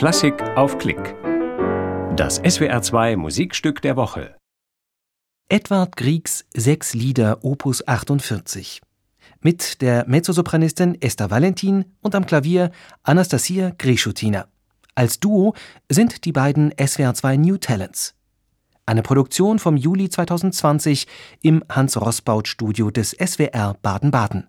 Klassik auf Klick. Das SWR2 Musikstück der Woche. Edward Griegs Sechs Lieder Opus 48. Mit der Mezzosopranistin Esther Valentin und am Klavier Anastasia Grischutina. Als Duo sind die beiden SWR2 New Talents. Eine Produktion vom Juli 2020 im Hans-Rossbaut-Studio des SWR Baden-Baden.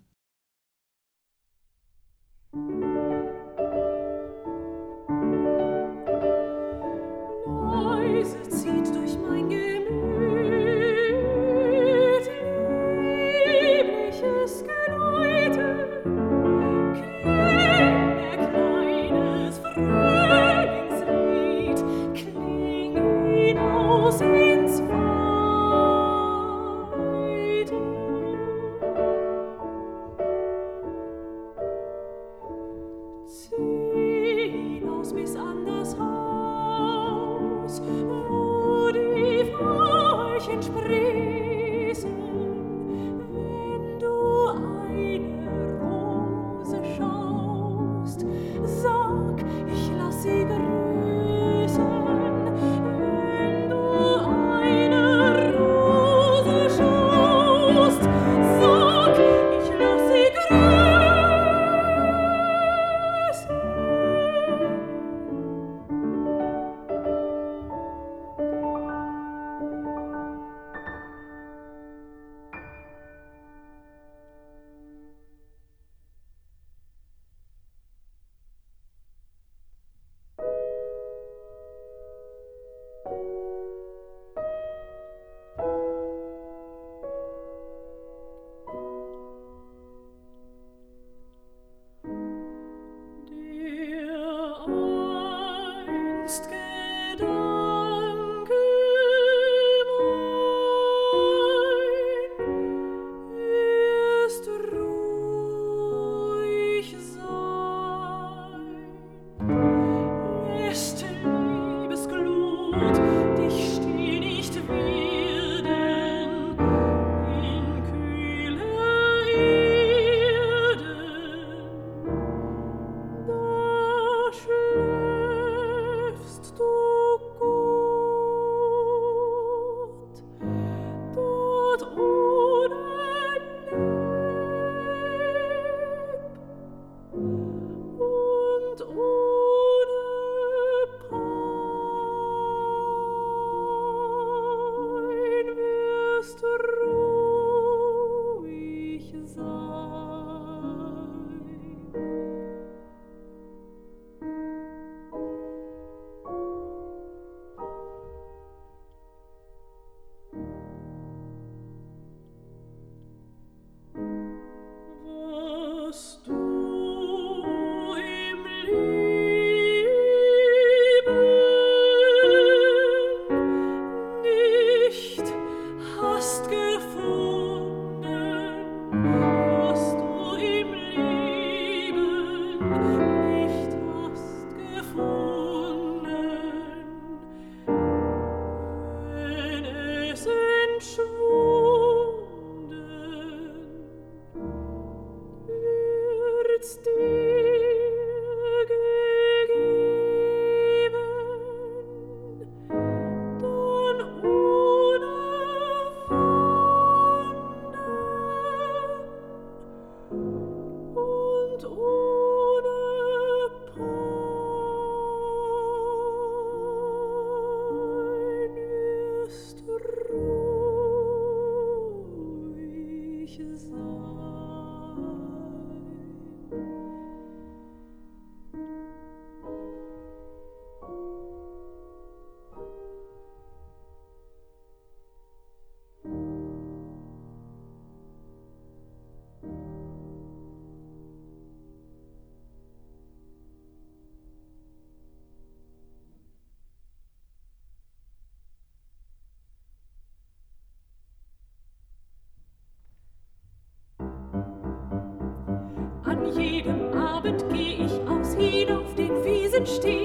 verstehe.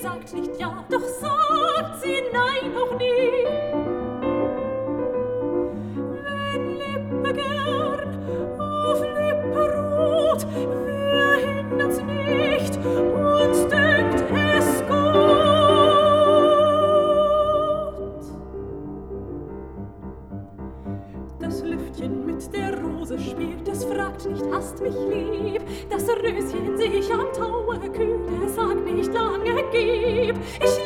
sagt nicht ja, doch sagt sie nein noch nie. Wenn Lippe gern auf Lippe ruht, wer hindert's nicht? lieb. Ich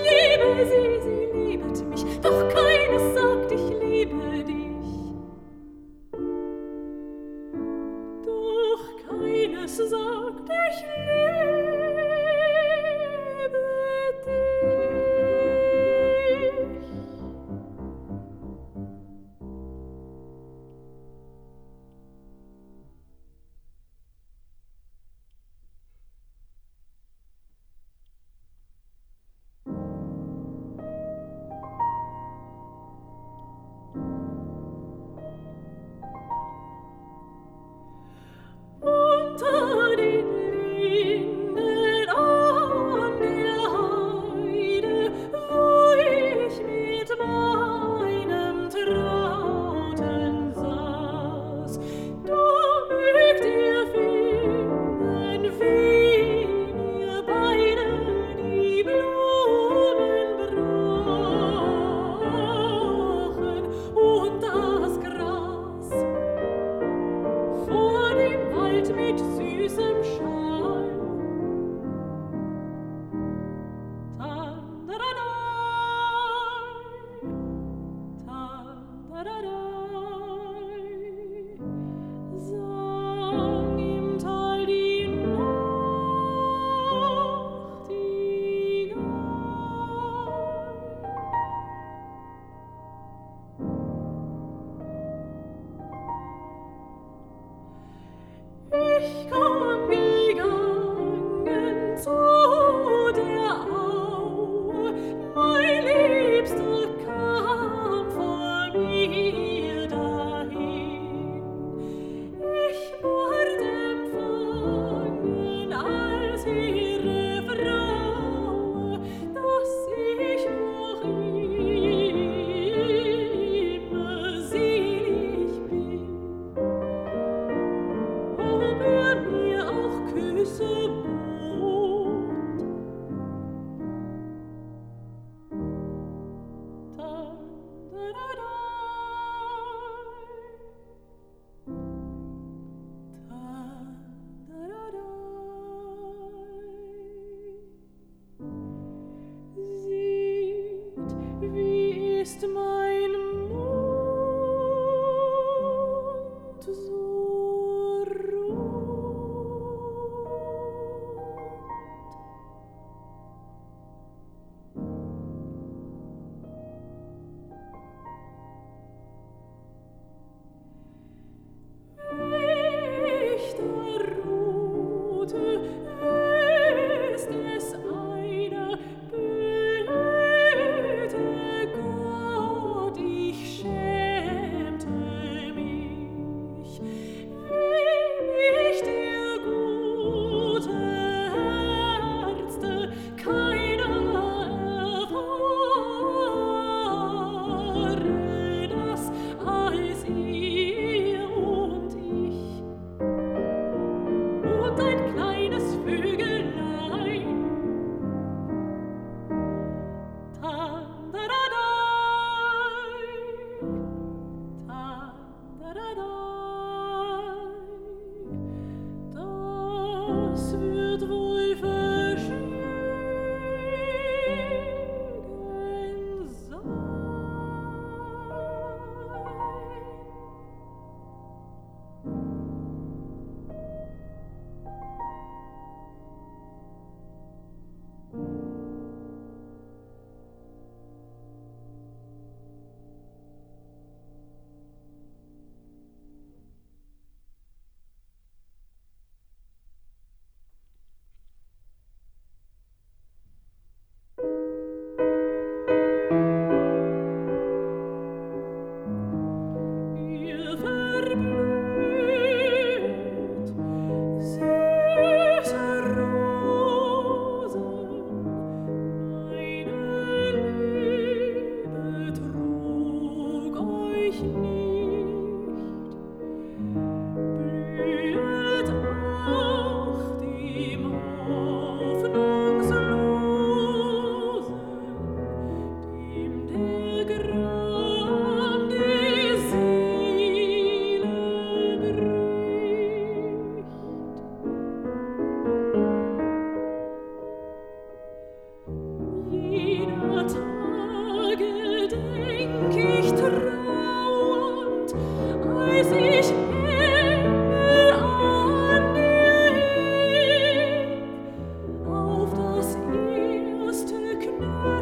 Amen.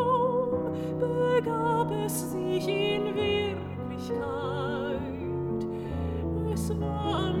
begab es sich in Wirklichkeit. Es war